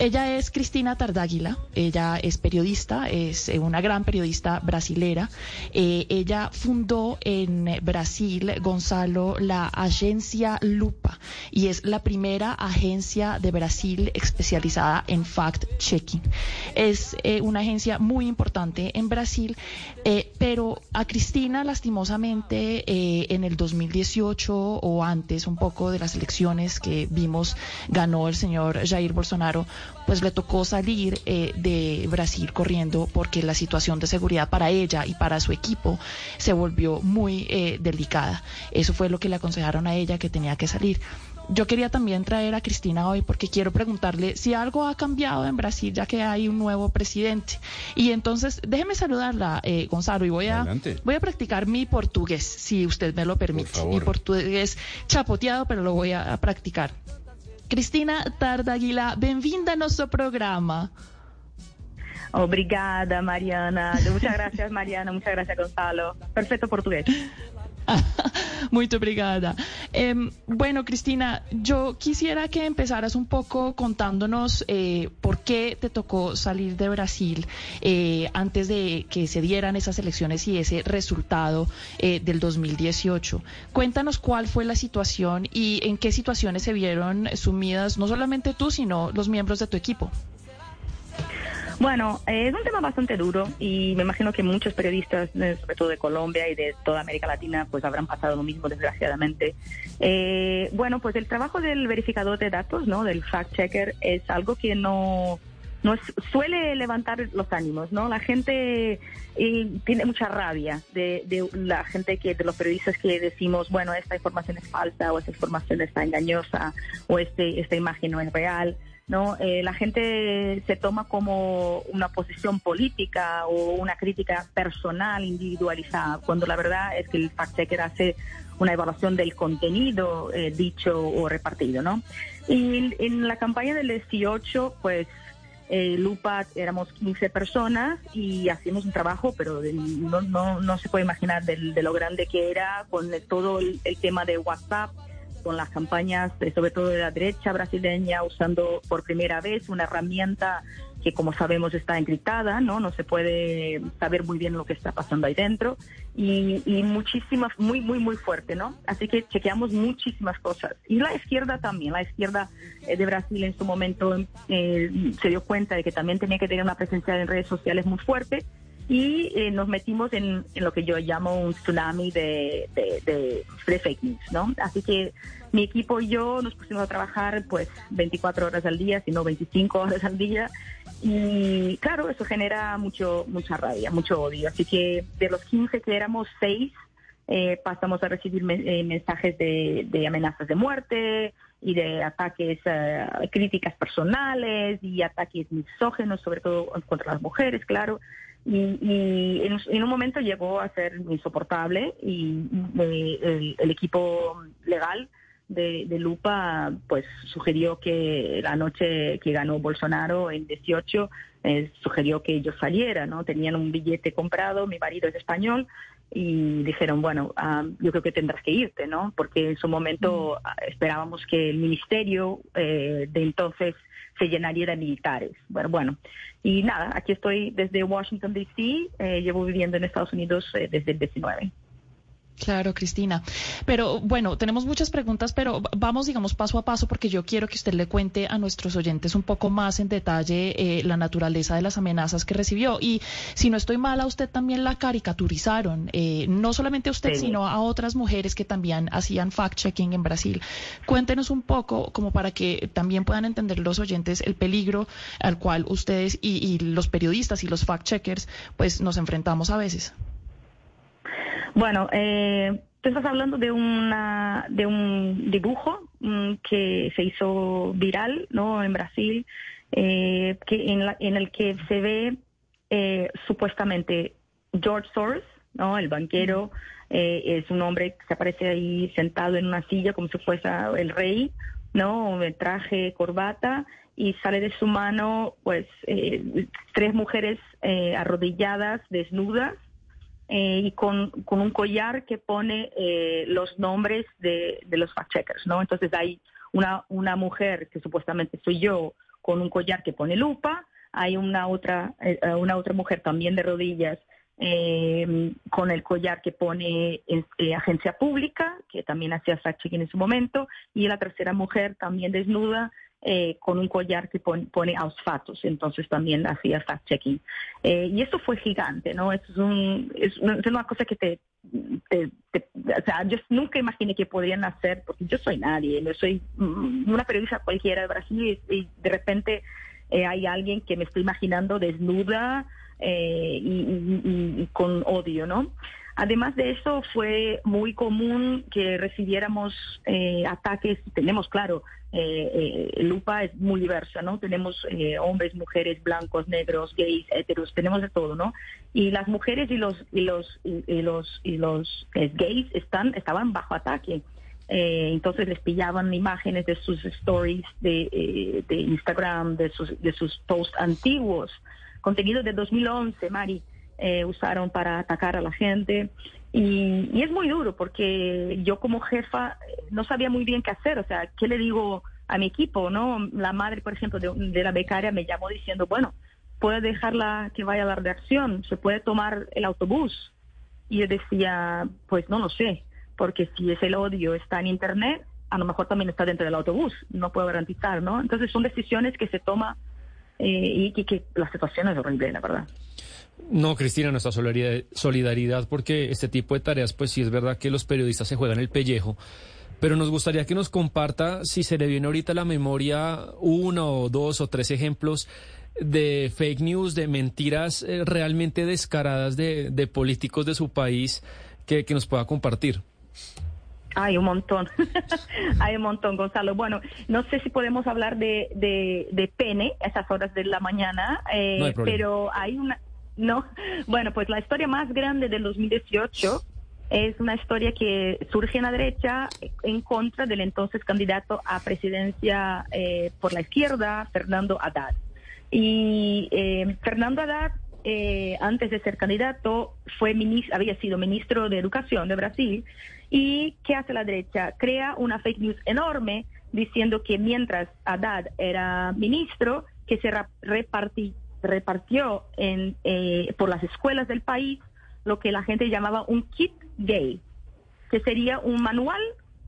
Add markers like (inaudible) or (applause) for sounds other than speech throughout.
Ella es Cristina Tardáguila, ella es periodista, es eh, una gran periodista brasilera. Eh, ella fundó en Brasil, Gonzalo, la agencia Lupa y es la primera agencia de Brasil especializada en fact-checking. Es eh, una agencia muy importante en Brasil, pero a Cristina lastimosamente en el 2018 o antes un poco de las elecciones que vimos ganó el señor Jair Bolsonaro pues le tocó salir eh, de Brasil corriendo porque la situación de seguridad para ella y para su equipo se volvió muy eh, delicada. Eso fue lo que le aconsejaron a ella que tenía que salir. Yo quería también traer a Cristina hoy porque quiero preguntarle si algo ha cambiado en Brasil ya que hay un nuevo presidente. Y entonces déjeme saludarla, eh, Gonzalo, y voy a, voy a practicar mi portugués, si usted me lo permite. Mi portugués chapoteado, pero lo voy a practicar. Cristina Tardaguila, bem-vinda ao nosso programa. Obrigada, Mariana. Muchas gracias, Mariana. Muchas gracias, Gonzalo. Perfecto portugués. (laughs) (laughs) Muy obrigada. Em, bueno, Cristina, yo quisiera que empezaras un poco contándonos eh, por qué te tocó salir de Brasil eh, antes de que se dieran esas elecciones y ese resultado eh, del 2018. Cuéntanos cuál fue la situación y en qué situaciones se vieron sumidas no solamente tú, sino los miembros de tu equipo. Bueno, es un tema bastante duro y me imagino que muchos periodistas, eh, sobre todo de Colombia y de toda América Latina, pues habrán pasado lo mismo, desgraciadamente. Eh, bueno, pues el trabajo del verificador de datos, ¿no? Del fact-checker, es algo que no no suele levantar los ánimos, ¿no? La gente eh, tiene mucha rabia de, de, la gente que, de los periodistas que decimos, bueno, esta información es falsa o esta información está engañosa o este, esta imagen no es real. ¿No? Eh, la gente se toma como una posición política o una crítica personal, individualizada, cuando la verdad es que el fact-checker hace una evaluación del contenido eh, dicho o repartido, ¿no? Y en la campaña del 18, pues eh, Lupa éramos 15 personas y hacíamos un trabajo, pero no, no, no se puede imaginar de, lo grande que era con todo el tema de WhatsApp, con las campañas, sobre todo de la derecha brasileña, usando por primera vez una herramienta que como sabemos está encriptada, ¿no? No se puede saber muy bien lo que está pasando ahí dentro y, muchísimas, muy, muy, muy fuerte, ¿no? Así que chequeamos muchísimas cosas. Y la izquierda también, la izquierda eh, de Brasil en su momento eh, se dio cuenta de que también tenía que tener una presencia en redes sociales muy fuerte y eh, nos metimos en, lo que yo llamo un tsunami de, de, fake news, ¿no? Así que mi equipo y yo nos pusimos a trabajar pues 24 horas al día, sino 25 horas al día y claro, eso genera mucho mucha rabia, mucho odio. Así que de los 15 que éramos, 6 eh, pasamos a recibir eh, mensajes de, de, amenazas de muerte y de ataques, críticas personales y ataques misógenos, sobre todo contra las mujeres, claro y, en, un momento llegó a ser insoportable y eh, el, equipo legal de, Lupa pues sugirió que la noche que ganó Bolsonaro en 18 eh, sugirió que yo saliera, ¿no? Tenían un billete comprado, mi marido es español y dijeron, bueno, ah, yo creo que tendrás que irte, ¿no? Porque en su momento mm. ah, esperábamos que el ministerio eh, de entonces se llenaría de militares. Bueno, bueno, y nada, aquí estoy desde Washington, D.C., eh, llevo viviendo en Estados Unidos eh, desde el 19. Claro, Cristina. Pero bueno, tenemos muchas preguntas, pero vamos, digamos, paso a paso, porque yo quiero que usted le cuente a nuestros oyentes un poco más en detalle eh, la naturaleza de las amenazas que recibió. Y si no estoy mala, usted también la caricaturizaron, eh, no solamente a usted, sino a otras mujeres que también hacían fact-checking en Brasil. Cuéntenos un poco, como para que también puedan entender los oyentes el peligro al cual ustedes y, y los periodistas y los fact-checkers, pues nos enfrentamos a veces. Bueno, eh, tú estás hablando de una de un dibujo mm, que se hizo viral, ¿no? En Brasil, eh, que en, la, en el que se ve eh, supuestamente George Soros, ¿no? El banquero eh, es un hombre que se aparece ahí sentado en una silla como si fuese el rey, ¿no? El traje, corbata y sale de su mano, pues, eh, tres mujeres eh, arrodilladas, desnudas, eh, y con, con, un collar que pone eh, los nombres de, de los fact-checkers, ¿no? Entonces hay una, una mujer que supuestamente soy yo con un collar que pone lupa, hay una otra, eh, una otra mujer también de rodillas eh, con el collar que pone eh, agencia pública, que también hacía fact-checking en su momento, y la tercera mujer también desnuda eh, con un collar que pone, pone ausfatos, entonces también hacía fact-checking. y esto fue gigante, ¿no? Es, un, es, una, cosa que te, O sea, yo nunca imaginé que podrían hacer, porque yo soy nadie, yo soy mm, una periodista cualquiera de Brasil y de repente hay alguien que me estoy imaginando desnuda, eh, y, con odio, ¿no? Además de eso, fue muy común que recibiéramos eh, ataques. Tenemos, claro, eh, Lupa es muy diversa, ¿no? Tenemos hombres, mujeres, blancos, negros, gays, heteros, tenemos de todo, ¿no? Y las mujeres y los y los y, los y los gays están estaban bajo ataque. entonces les pillaban imágenes de sus stories de, de Instagram, de sus de sus posts antiguos contenido de 2011, Mari, eh, usaron para atacar a la gente. Y, es muy duro porque yo como jefa eh, no sabía muy bien qué hacer, o sea, ¿qué le digo a mi equipo? no La madre, por ejemplo, de, la becaria me llamó diciendo, bueno, puede dejarla que vaya a la redacción, se puede tomar el autobús. Y yo decía, pues no lo sé, porque si es el odio está en Internet, a lo mejor también está dentro del autobús, no puedo garantizar, ¿no? Entonces son decisiones que se toman eh, y que, la situación es horrible, la verdad. No, Cristina, nuestra solidaridad, porque este tipo de tareas, pues sí es verdad que los periodistas se juegan el pellejo, pero nos gustaría que nos comparta si se le viene ahorita a la memoria uno o dos o tres ejemplos de fake news, de mentiras eh, realmente descaradas de, políticos de su país que nos pueda compartir. Hay un montón, (laughs) hay un montón, Gonzalo. Bueno, no sé si podemos hablar de, de, pene a esas horas de la mañana, eh, pero hay una, no, bueno, pues la historia más grande del 2018 es una historia que surge en la derecha en contra del entonces candidato a presidencia eh, por la izquierda, Fernando Haddad. Y eh, Fernando Haddad eh, antes de ser candidato, fue había sido ministro de Educación de Brasil. ¿Y qué hace la derecha? Crea una fake news enorme diciendo que mientras Haddad era ministro, que se repartió en, eh, por las escuelas del país lo que la gente llamaba un kit gay, que sería un manual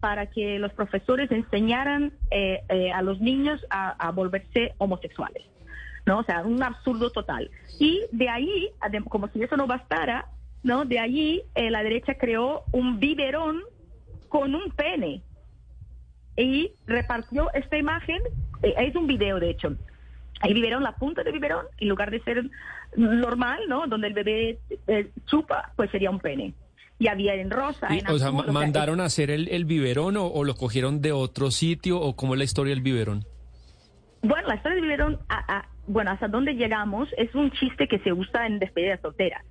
para que los profesores enseñaran eh, a los niños a volverse homosexuales. ¿no? O sea, un absurdo total. Y de ahí, como si eso no bastara, ¿no? De allí eh, la derecha creó un biberón con un pene y repartió esta imagen, eh, es un video de hecho, hay biberón, la punta del biberón, en lugar de ser normal, ¿no? Donde el bebé eh, chupa, pues sería un pene. Y había en rosa. en o sea, ¿mandaron a hacer el, el biberón o, o, lo cogieron de otro sitio o cómo es la historia del biberón? Bueno, la historia del biberón a, bueno, hasta dónde llegamos es un chiste que se usa en despedidas solteras.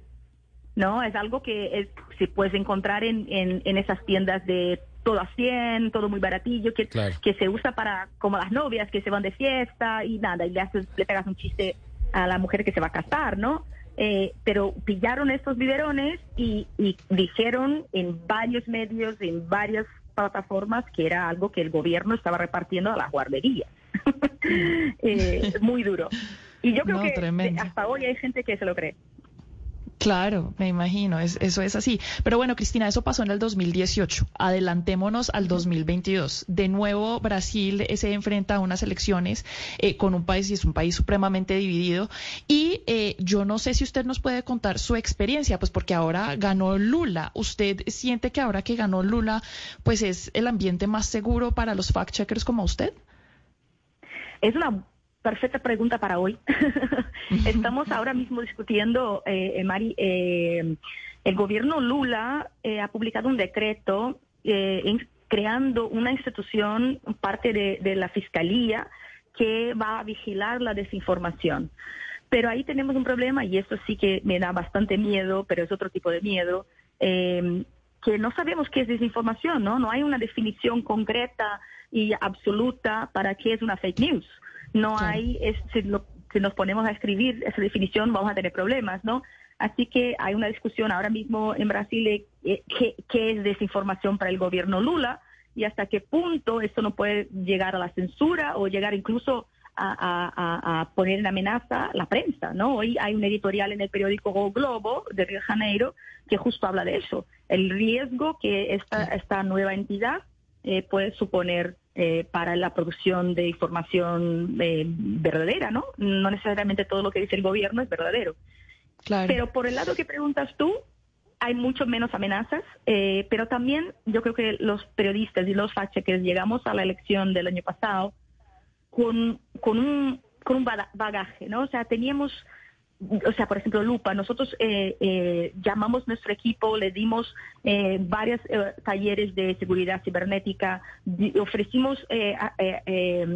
¿No? Es algo que es, se puedes encontrar en, en, esas tiendas de todo a 100, todo muy baratillo, que, que se usa para como las novias que se van de fiesta y nada, y le, haces, le pegas un chiste a la mujer que se va a casar, ¿no? Eh, pero pillaron estos biberones y, y dijeron en varios medios, en varias plataformas, que era algo que el gobierno estaba repartiendo a las guarderías. (laughs) eh, muy duro. Y yo creo que hasta hoy hay gente que se lo cree. Claro, me imagino, eso es así. Pero bueno, Cristina, eso pasó en el 2018. Adelantémonos al 2022. De nuevo, Brasil se enfrenta a unas elecciones eh, con un país y es un país supremamente dividido. Y eh, yo no sé si usted nos puede contar su experiencia, pues porque ahora ganó Lula. ¿Usted siente que ahora que ganó Lula, pues es el ambiente más seguro para los fact-checkers como usted? Es una perfecta pregunta para hoy. (laughs) Estamos ahora mismo discutiendo, eh, eh Mari, eh, el gobierno Lula eh, ha publicado un decreto creando una institución, parte de, la fiscalía, que va a vigilar la desinformación. Pero ahí tenemos un problema y eso sí que me da bastante miedo, pero es otro tipo de miedo, que no sabemos qué es desinformación, ¿no? No hay una definición concreta y absoluta para qué es una fake news. No hay, si, nos ponemos a escribir esa definición vamos a tener problemas, ¿no? Así que hay una discusión ahora mismo en Brasil de eh, qué, es desinformación para el gobierno Lula y hasta qué punto esto no puede llegar a la censura o llegar incluso a, poner en amenaza la prensa, ¿no? Hoy hay un editorial en el periódico Globo de Río de Janeiro que justo habla de eso, el riesgo que esta, esta nueva entidad eh, puede suponer eh, para la producción de información eh, verdadera, ¿no? No necesariamente todo lo que dice el gobierno es verdadero. Claro. Pero por el lado que preguntas tú, hay mucho menos amenazas, pero también yo creo que los periodistas y los fact llegamos a la elección del año pasado con, con, un, con un bagaje, ¿no? O sea, teníamos o sea, por ejemplo, Lupa, nosotros eh, eh, llamamos nuestro equipo, le dimos eh, varios talleres de seguridad cibernética, ofrecimos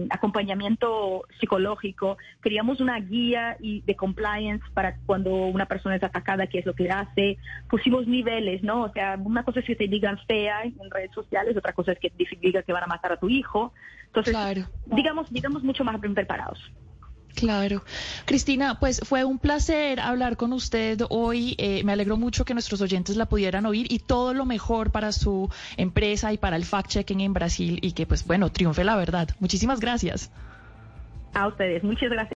acompañamiento psicológico, creamos una guía y de compliance para cuando una persona es atacada, qué es lo que hace, pusimos niveles, ¿no? O sea, una cosa es que te digan fea en redes sociales, otra cosa es que te digan que van a matar a tu hijo. Entonces, digamos, digamos mucho más preparados. Claro. Cristina, pues fue un placer hablar con usted hoy. Eh, me alegro mucho que nuestros oyentes la pudieran oír y todo lo mejor para su empresa y para el fact-checking en Brasil y que, pues bueno, triunfe la verdad. Muchísimas gracias. A ustedes, muchas gracias.